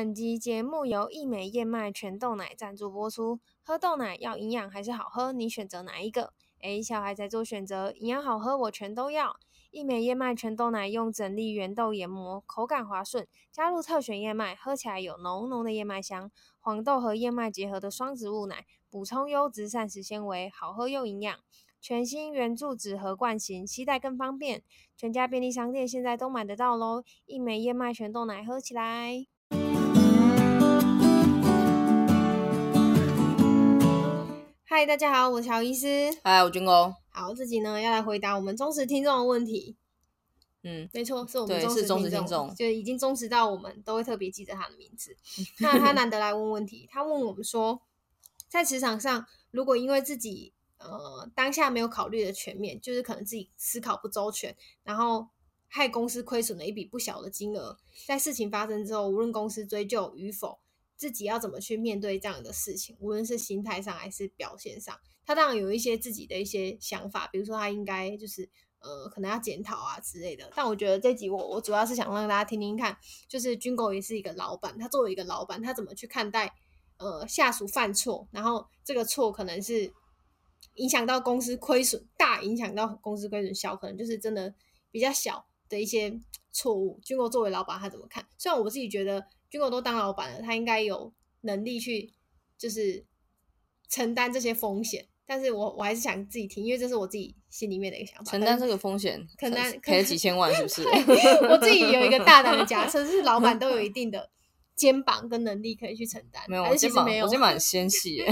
本集节目由义美燕麦全豆奶赞助播出。喝豆奶要营养还是好喝？你选择哪一个？诶，小孩在做选择，营养好喝我全都要。义美燕麦全豆奶用整粒原豆研磨，口感滑顺，加入特选燕麦，喝起来有浓浓的燕麦香。黄豆和燕麦结合的双植物奶，补充优质膳食纤维，好喝又营养。全新圆柱纸盒罐型，携带更方便。全家便利商店现在都买得到喽！义美燕麦全豆奶，喝起来。嗨，大家好，我是乔医师。嗨，我军工。好，自己呢要来回答我们忠实听众的问题。嗯，没错，是我们忠实听众，听众就已经忠实到我们都会特别记得他的名字。那他难得来问问题，他问我们说，在职场上，如果因为自己呃当下没有考虑的全面，就是可能自己思考不周全，然后害公司亏损了一笔不小的金额，在事情发生之后，无论公司追究与否。自己要怎么去面对这样的事情，无论是心态上还是表现上，他当然有一些自己的一些想法，比如说他应该就是呃可能要检讨啊之类的。但我觉得这集我我主要是想让大家听听看，就是军狗也是一个老板，他作为一个老板，他怎么去看待呃下属犯错，然后这个错可能是影响到公司亏损，大影响到公司亏损，小可能就是真的比较小的一些错误。军狗作为老板，他怎么看？虽然我自己觉得。军狗都当老板了，他应该有能力去就是承担这些风险。但是我我还是想自己听，因为这是我自己心里面的一个想法。承担这个风险，可能赔了几千万，是不是？我自己有一个大胆的假设，是老板都有 一定的肩膀跟能力可以去承担。没有，我肩膀我肩膀很纤细 耶。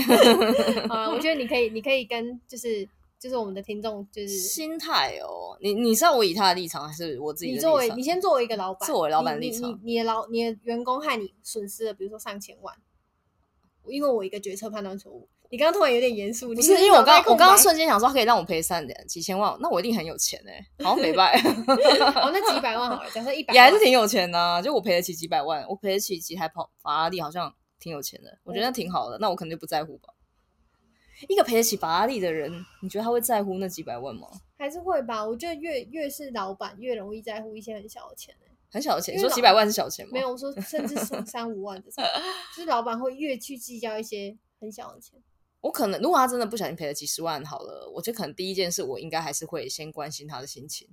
啊，我觉得你可以，你可以跟就是。就是我们的听众，就是心态哦。你你是要我以他的立场，还是我自己的立场？你作为你先作为一个老板，作为老板立场，你的老你的员工害你损失了，比如说上千万，因为我一个决策判断错误。你刚刚突然有点严肃，不是，是因为我刚我刚刚瞬间想说，他可以让我赔三点几千万，那我一定很有钱哎、欸，好像没败。哦，那几百万好了，假设一百，也还是挺有钱的、啊。就我赔得起几百万，我赔得起几台跑法拉利，好像挺有钱的。我觉得那挺好的，嗯、那我可能就不在乎吧。一个赔得起法拉利的人，你觉得他会在乎那几百万吗？还是会吧。我觉得越越是老板，越容易在乎一些很小的钱、欸、很小的钱，你说几百万是小钱吗？没有，我说甚至是 三五万这种，就是老板会越去计较一些很小的钱。我可能如果他真的不小心赔了几十万，好了，我觉得可能第一件事，我应该还是会先关心他的心情。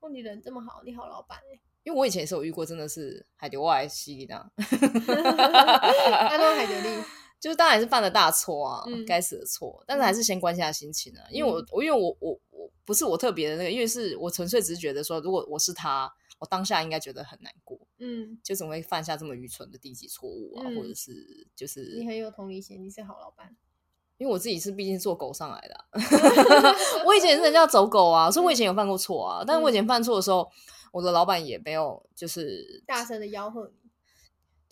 哦，你人这么好，你好老板哎、欸。因为我以前也是有遇过，真的是海流外吸的。他说海流力。就是当然是犯了大错啊，嗯、该死的错，但是还是先关心他心情啊。嗯、因为我我因为我我我不是我特别的那个，因为是我纯粹只是觉得说，如果我是他，我当下应该觉得很难过，嗯，就怎么会犯下这么愚蠢的低级错误啊，嗯、或者是就是你很有同理心，你是好老板，因为我自己是毕竟做狗上来的、啊，我以前也是人家走狗啊，所以我以前有犯过错啊，嗯、但是我以前犯错的时候，我的老板也没有就是大声的吆喝你。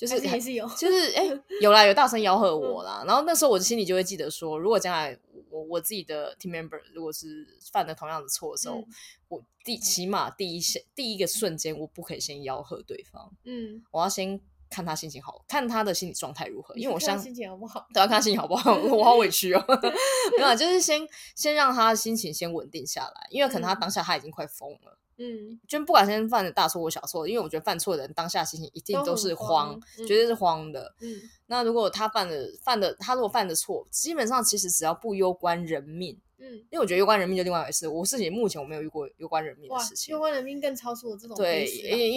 就是还是有，就是哎、欸，有啦，有大声吆喝我啦。嗯、然后那时候我的心里就会记得说，如果将来我我自己的 team member 如果是犯了同样的错的时候，嗯、我第起码第一先第一个瞬间，我不可以先吆喝对方。嗯，我要先看他心情好，看他的心理状态如何。因为我相信心情好不好，都要看他心情好不好。我好委屈哦。没有，就是先先让他心情先稳定下来，因为可能他当下他已经快疯了。嗯，就不管先犯的大错或小错，因为我觉得犯错的人当下心情一定都是慌，慌绝对是慌的。嗯，那如果他犯的犯的，他如果犯的错，基本上其实只要不攸关人命，嗯，因为我觉得攸关人命就另外一回事。我自己目前我没有遇过攸关人命的事情，攸关人命更超出我这种对，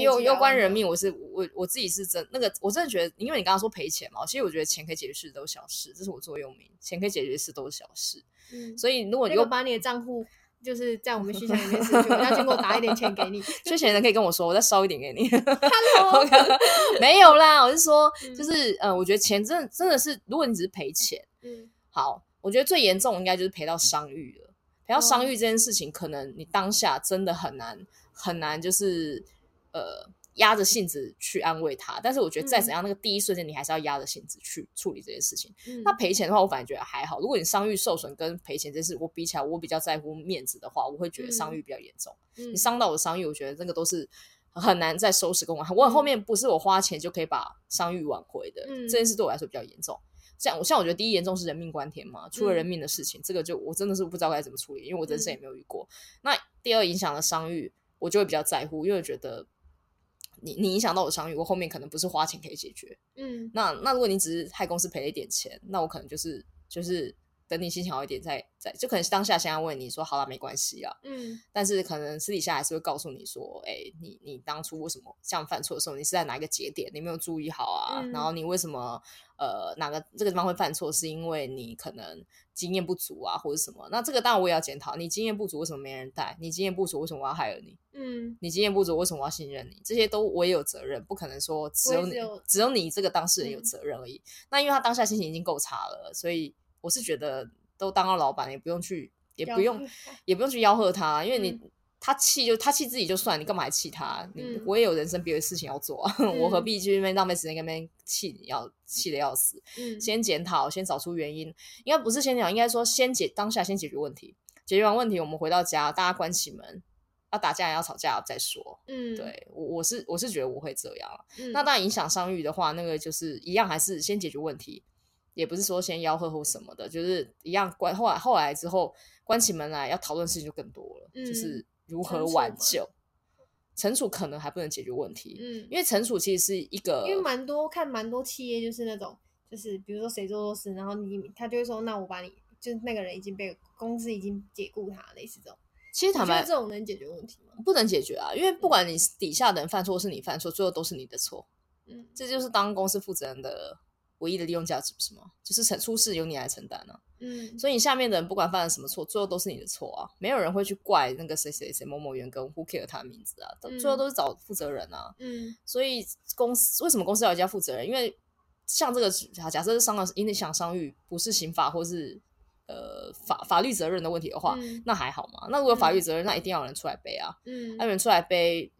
攸攸关人命，我是我我自己是真那个，我真的觉得，因为你刚刚说赔钱嘛，其实我觉得钱可以解决事都是小事，这是我座右铭，钱可以解决事都是小事。嗯，所以如果你有把你的账户。就是在我们需求里面是，我要经过打一点钱给你，缺钱的人可以跟我说，我再烧一点给你。Hello，没有啦，我是说，就是、嗯、呃，我觉得钱真的真的是，如果你只是赔钱，嗯，好，我觉得最严重应该就是赔到伤愈了。赔到伤愈这件事情，可能你当下真的很难很难，就是呃。压着性子去安慰他，但是我觉得再怎样，那个第一瞬间你还是要压着性子去处理这件事情。嗯、那赔钱的话，我反而觉得还好。如果你伤愈受损跟赔钱这事，我比起来，我比较在乎面子的话，我会觉得伤愈比较严重。嗯、你伤到我的商誉，我觉得那个都是很难再收拾跟挽回。我后面不是我花钱就可以把伤愈挽回的，嗯、这件事对我来说比较严重。像我像我觉得第一严重是人命关天嘛，出了人命的事情，嗯、这个就我真的是不知道该怎么处理，因为我人生也没有遇过。嗯、那第二影响了伤愈，我就会比较在乎，因为我觉得。你你影响到我商誉，我后面可能不是花钱可以解决。嗯，那那如果你只是害公司赔了一点钱，那我可能就是就是。等你心情好一点再，再再就可能当下先要问你说好了没关系啊，嗯，但是可能私底下还是会告诉你说，哎、欸，你你当初为什么这样犯错的时候，你是在哪一个节点，你没有注意好啊？嗯、然后你为什么呃哪个这个地方会犯错，是因为你可能经验不足啊，或者什么？那这个当然我也要检讨，你经验不足为什么没人带？你经验不足为什么我要害了你？嗯，你经验不足为什么我要信任你？这些都我也有责任，不可能说只有你只有，只有你这个当事人有责任而已。嗯、那因为他当下心情已经够差了，所以。我是觉得都当了老板，也不用去，也不用，也不用去吆喝他，因为你、嗯、他气就他气自己就算，你干嘛还气他？嗯、我也有人生别的事情要做，我何必去那边浪费时间跟那边气你要气得要死？嗯、先检讨，先找出原因，应该不是先讲，应该说先解当下先解决问题，解决完问题，我们回到家，大家关起门，要打架要吵架再说。嗯，对我我是我是觉得我会这样，嗯、那当然影响商誉的话，那个就是一样，还是先解决问题。也不是说先吆喝或什么的，就是一样关。后来后来之后关起门来要讨论事情就更多了，嗯、就是如何挽救。惩处可能还不能解决问题，嗯，因为惩处其实是一个，因为蛮多看蛮多企业就是那种，就是比如说谁做错事，然后你他就会说，那我把你，就是那个人已经被公司已经解雇他，类似这种。其实坦白，这种能解决问题吗？不能解决啊，因为不管你底下的人犯错是你犯错，最后都是你的错。嗯，这就是当公司负责人的。唯一的利用价值不是什么？就是承出事由你来承担呢、啊。嗯，所以你下面的人不管犯了什么错，最后都是你的错啊！没有人会去怪那个谁谁谁某某员工，who care 他的名字啊？嗯、最后都是找负责人啊。嗯，所以公司为什么公司要一家负责人？因为像这个假设是伤了影响伤愈，不是刑法或是呃法法律责任的问题的话，嗯、那还好嘛。那如果法律责任，嗯、那一定要有人出来背啊。嗯，有人出来背。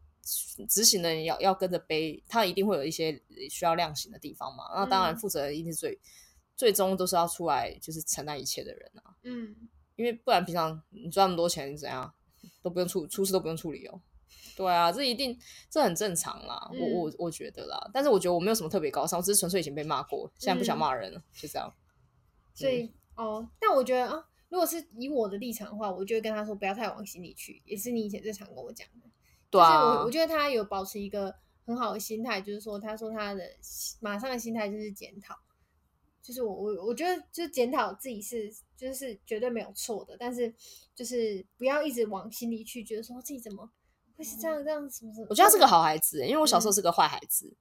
执行的人要要跟着背，他一定会有一些需要量刑的地方嘛。嗯、那当然，负责人一定是最最终都是要出来就是承担一切的人啊。嗯，因为不然平常你赚那么多钱怎样都不用出出事都不用处理哦。对啊，这一定这很正常啦。嗯、我我我觉得啦，但是我觉得我没有什么特别高尚，我只是纯粹以前被骂过，现在不想骂人了，嗯、就这样。所以、嗯、哦，但我觉得啊，如果是以我的立场的话，我就会跟他说不要太往心里去，也是你以前最常跟我讲的。对啊，我我觉得他有保持一个很好的心态，就是说，他说他的马上的心态就是检讨，就是我我我觉得就是检讨自己是就是绝对没有错的，但是就是不要一直往心里去，觉得说自己怎么会是这样这样什么什么。我觉得他是个好孩子，因为我小时候是个坏孩子。嗯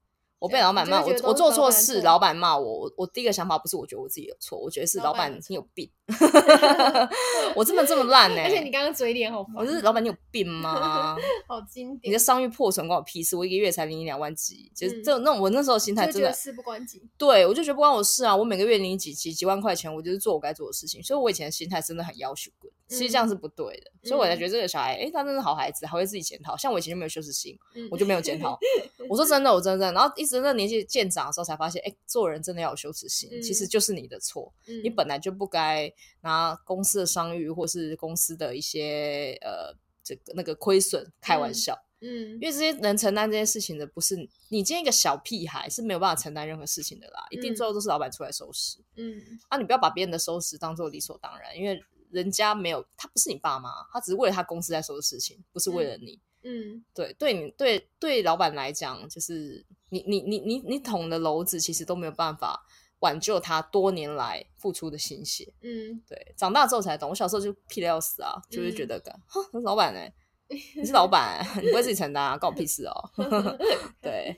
我被老板骂，我我做错事，老板骂我，我我第一个想法不是我觉得我自己有错，我觉得是老板你有病，我真的这么烂呢？而且你刚刚嘴脸好烦，我是老板你有病吗？好经典，你的商誉破损关我屁事，我一个月才领你两万几，就是这那我那时候心态真的事不关己，对我就觉得不关我事啊，我每个月领你几几几万块钱，我就是做我该做的事情，所以我以前的心态真的很要求滚，其实这样是不对的，所以我才觉得这个小孩，哎，他真的好孩子，还会自己检讨，像我以前就没有羞耻心，我就没有检讨，我说真的，我真的，然后一直那年纪渐。长的时候才发现，哎，做人真的要有羞耻心，嗯、其实就是你的错，嗯、你本来就不该拿公司的商誉或是公司的一些呃这个那个亏损开玩笑，嗯，嗯因为这些能承担这件事情的不是你，你今天一个小屁孩是没有办法承担任何事情的啦，嗯、一定最后都是老板出来收拾，嗯，啊，你不要把别人的收拾当做理所当然，因为人家没有，他不是你爸妈，他只是为了他公司在做的事情，不是为了你，嗯，嗯对，对你对对老板来讲就是。你你你你你捅的篓子，其实都没有办法挽救他多年来付出的心血。嗯，对，长大之后才懂。我小时候就屁的要死啊，嗯、就是觉得，哼，是老板呢、欸？你是老板、欸，你不会自己承担啊？关我屁事哦。对，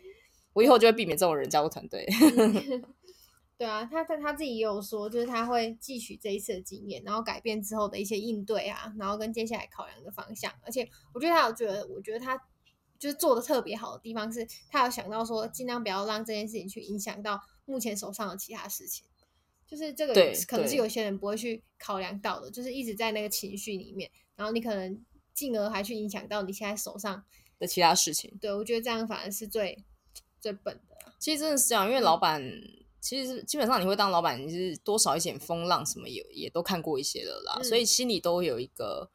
我以后就会避免这种人加入团队。对啊，他他他自己也有说，就是他会汲取这一次的经验，然后改变之后的一些应对啊，然后跟接下来考量的方向。而且我觉得他有觉得，我觉得他。就是做的特别好的地方是，他有想到说，尽量不要让这件事情去影响到目前手上的其他事情。就是这个可能是有些人不会去考量到的，就是一直在那个情绪里面，然后你可能进而还去影响到你现在手上的其他事情。对，我觉得这样反而是最最笨的。其实真的是这样，因为老板、嗯、其实基本上你会当老板，你是多少一点风浪什么也也都看过一些了啦，嗯、所以心里都有一个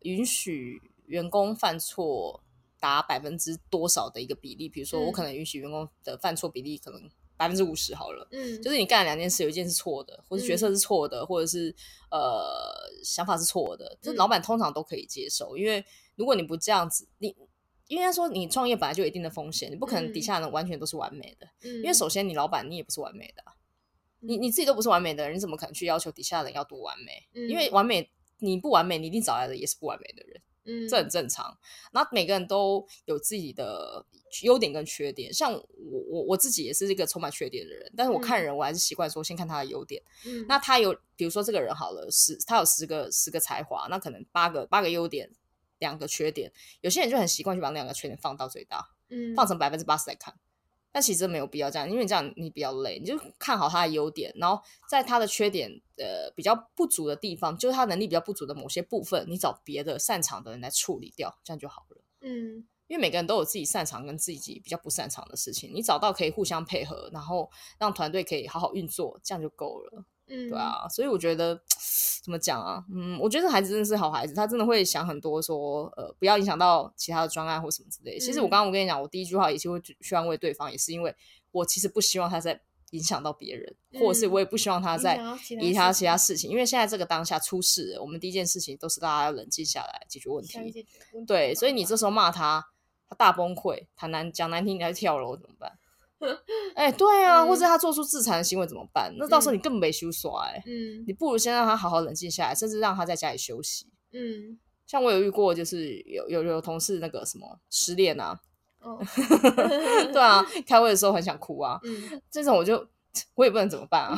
允许员工犯错。达百分之多少的一个比例？比如说，我可能允许员工的犯错比例可能百分之五十好了。嗯，就是你干了两件事，有一件是错的，或者决策是错的，嗯、或者是呃想法是错的，这老板通常都可以接受。因为如果你不这样子，你应该说你创业本来就有一定的风险，你不可能底下人完全都是完美的，嗯、因为首先你老板你也不是完美的、啊，嗯、你你自己都不是完美的人，你怎么可能去要求底下人要多完美？嗯、因为完美你不完美，你一定找来的也是不完美的人。嗯，这很正常。那每个人都有自己的优点跟缺点。像我，我我自己也是一个充满缺点的人。但是我看人，我还是习惯说先看他的优点。嗯，那他有，比如说这个人好了，十他有十个十个才华，那可能八个八个优点，两个缺点。有些人就很习惯去把两个缺点放到最大，嗯，放成百分之八十来看。但其实没有必要这样，因为你这样你比较累。你就看好他的优点，然后在他的缺点呃比较不足的地方，就是他能力比较不足的某些部分，你找别的擅长的人来处理掉，这样就好了。嗯，因为每个人都有自己擅长跟自己比较不擅长的事情，你找到可以互相配合，然后让团队可以好好运作，这样就够了。嗯，对啊，所以我觉得怎么讲啊？嗯，我觉得孩子真的是好孩子，他真的会想很多说，说呃，不要影响到其他的专案或什么之类。嗯、其实我刚刚我跟你讲，我第一句话也是会去安慰对方，也是因为我其实不希望他在影响到别人，嗯、或者是我也不希望他在影响其他事情。因为现在这个当下出事了，我们第一件事情都是大家要冷静下来解决问题。对，所以你这时候骂他，他大崩溃，他难讲难听，你还是跳楼怎么办？哎、欸，对啊，嗯、或者他做出自残的行为怎么办？那到时候你根本没羞耍哎，嗯，你不如先让他好好冷静下来，甚至让他在家里休息。嗯，像我有遇过，就是有有有同事那个什么失恋啊，哦，对啊，开会的时候很想哭啊，嗯，这种我就 我也不能怎么办啊，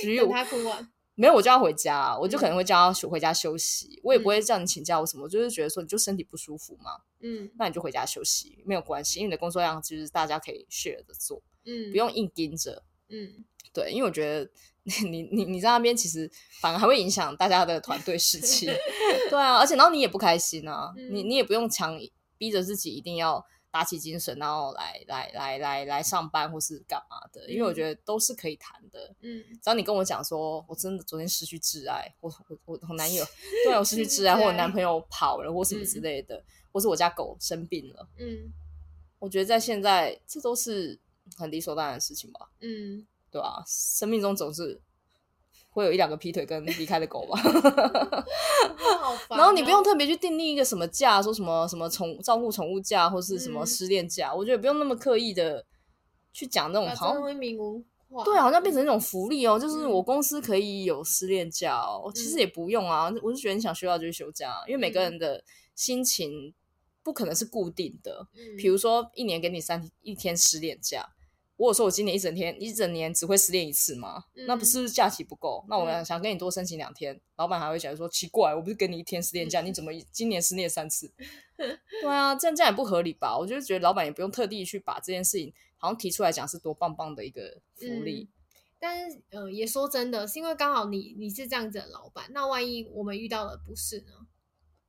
只有 他哭完。没有，我就要回家，我就可能会叫他回家休息，嗯、我也不会叫你请假我什么，我就是觉得说你就身体不舒服嘛，嗯，那你就回家休息，没有关系，因为你的工作量就是大家可以 share 着做，嗯，不用硬盯着，嗯，对，因为我觉得 你你你在那边其实反而还会影响大家的团队士气，对啊，而且然后你也不开心啊，嗯、你你也不用强逼着自己一定要。打起精神，然后来来来来来上班或是干嘛的？因为我觉得都是可以谈的。嗯，只要你跟我讲说，我真的昨天失去挚爱，我我我我男友 对我失去挚爱，或我男朋友跑了，或什么之类的，或是我家狗生病了。嗯，我觉得在现在这都是很理所当然的事情吧。嗯，对吧？生命中总是。会有一两个劈腿跟离开的狗吧，然后你不用特别去订立一个什么假，说什么什么宠照顾宠物假或是什么失恋假，我觉得不用那么刻意的去讲那种好像对，好像变成一种福利哦，就是我公司可以有失恋假哦，其实也不用啊，我是觉得你想休假就去休假，因为每个人的心情不可能是固定的，比如说一年给你三一天失恋假。我有说我今年一整天一整年只会失恋一次吗？嗯、那不是假期不够？那我想跟你多申请两天，嗯、老板还会觉得说奇怪，我不是给你一天失恋假，嗯、你怎么今年失恋三次？对啊，这样这样也不合理吧？我就觉得老板也不用特地去把这件事情好像提出来讲是多棒棒的一个福利。嗯、但是，呃，也说真的，是因为刚好你你是这样子的老板，那万一我们遇到了不是呢？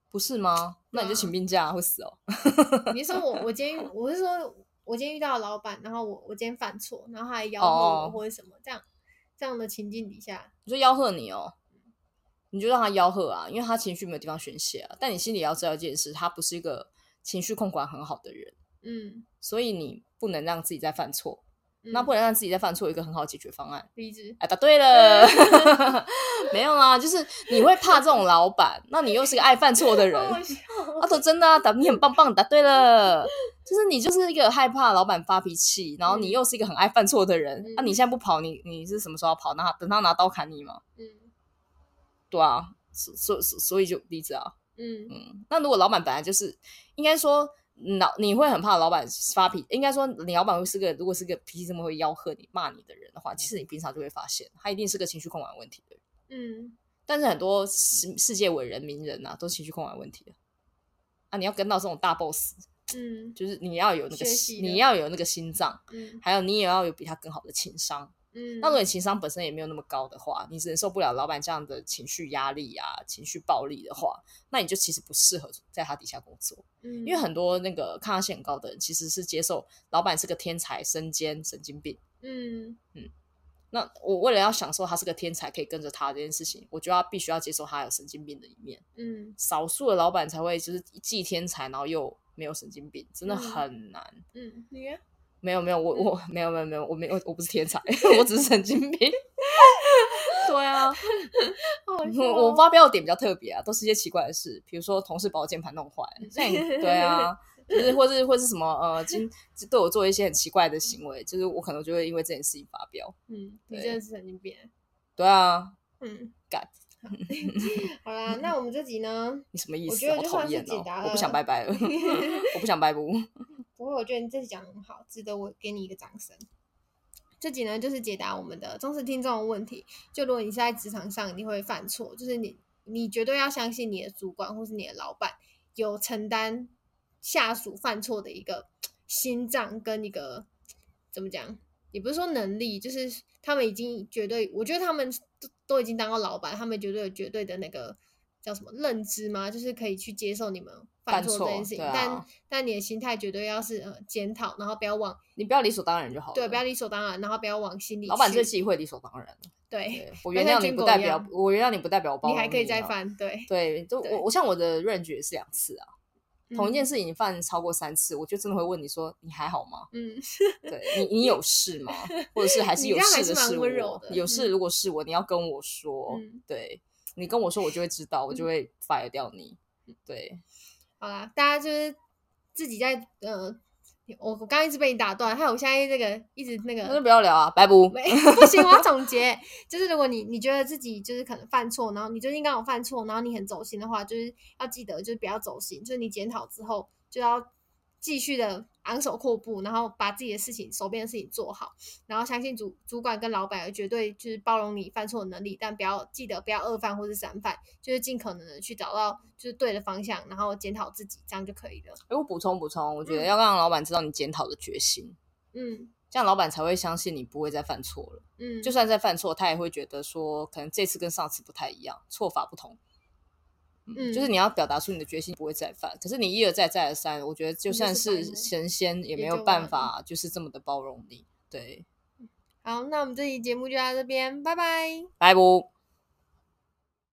不是吗？那你就请病假、啊、会死哦。你说我我今天我是说。我今天遇到老板，然后我我今天犯错，然后他还吆喝我或者什么，oh. 这样这样的情境底下，你就吆喝你哦，你就让他吆喝啊，因为他情绪没有地方宣泄啊。但你心里要知道一件事，他不是一个情绪控管很好的人，嗯，所以你不能让自己再犯错。那不能让自己再犯错，一个很好的解决方案。离职。哎，答对了，没有啊，就是你会怕这种老板，那你又是个爱犯错的人。啊，都真的啊，答你很棒棒，答对了。就是你就是一个害怕老板发脾气，然后你又是一个很爱犯错的人。那你现在不跑，你你是什么时候要跑？那等他拿刀砍你吗？嗯，对啊，所所所以就离职啊。嗯嗯，那如果老板本来就是应该说。老你会很怕老板发脾气，应该说你老板会是个，如果是个脾气这么会吆喝你、骂你的人的话，其实你平常就会发现，他一定是个情绪控管问题的人。嗯，但是很多世世界伟人、名人呐、啊，都情绪控管问题的。啊，你要跟到这种大 boss，嗯，就是你要有那个，你要有那个心脏，嗯，还有你也要有比他更好的情商。嗯，那如果你情商本身也没有那么高的话，你忍受不了老板这样的情绪压力啊、情绪暴力的话，那你就其实不适合在他底下工作。嗯，因为很多那个抗压性很高的人，其实是接受老板是个天才、身兼神经病。嗯嗯，那我为了要享受他是个天才，可以跟着他这件事情，我就要必须要接受他有神经病的一面。嗯，少数的老板才会就是既天才，然后又没有神经病，真的很难。嗯，你。没有没有，我我没有没有没有，我没有 我不是天才，我只是神经病。对啊，我我发飙的点比较特别啊，都是一些奇怪的事，比如说同事把我键盘弄坏，对啊，就是或是或是什么呃，今对我做一些很奇怪的行为，就是我可能就会因为这件事情发飙。嗯，你真的是神经病。对啊。嗯，干。好啦，那我们这集呢？你什么意思？我觉得就算是解答了。我不想拜拜了，我不想拜不。不过我觉得你这集讲很好，值得我给你一个掌声。这集呢，就是解答我们的忠实听众的问题。就如果你是在职场上，你会犯错，就是你你绝对要相信你的主管或是你的老板有承担下属犯错的一个心脏跟一个怎么讲，也不是说能力，就是他们已经绝对，我觉得他们都都已经当过老板，他们绝对有绝对的那个叫什么认知吗？就是可以去接受你们。犯错这件事情，啊、但但你的心态绝对要是呃检讨，然后不要往你不要理所当然就好了。对，不要理所当然，然后不要往心里。老板这期会理所当然。对，我原谅你不代表我原谅你不代表我包容你，你还可以再犯。对对，就我我像我的 range 也是两次啊，同一件事情你犯超过三次，我就真的会问你说你还好吗？嗯，对你你有事吗？或者是还是有事的是我？有事如果是我，你要跟我说。对，你跟我说，我就会知道，我就会 fire 掉你。对。好啦，大家就是自己在呃，我我刚刚一直被你打断，还有我现在这个一直那个，那就不要聊啊，拜不，不行，我要总结，就是如果你你觉得自己就是可能犯错，然后你最近刚好犯错，然后你很走心的话，就是要记得就是不要走心，就是你检讨之后就要继续的。昂首阔步，然后把自己的事情、手边的事情做好，然后相信主主管跟老板绝对就是包容你犯错的能力，但不要记得不要二犯或是三犯，就是尽可能的去找到就是对的方向，然后检讨自己，这样就可以了。哎，我补充补充，我觉得要让老板知道你检讨的决心，嗯，这样老板才会相信你不会再犯错了，嗯，就算再犯错，他也会觉得说可能这次跟上次不太一样，错法不同。嗯，就是你要表达出你的决心不会再犯，可是你一而再再而三，我觉得就算是神仙也没有办法就是这么的包容你。对，好，那我们这期节目就到这边，拜拜，拜不。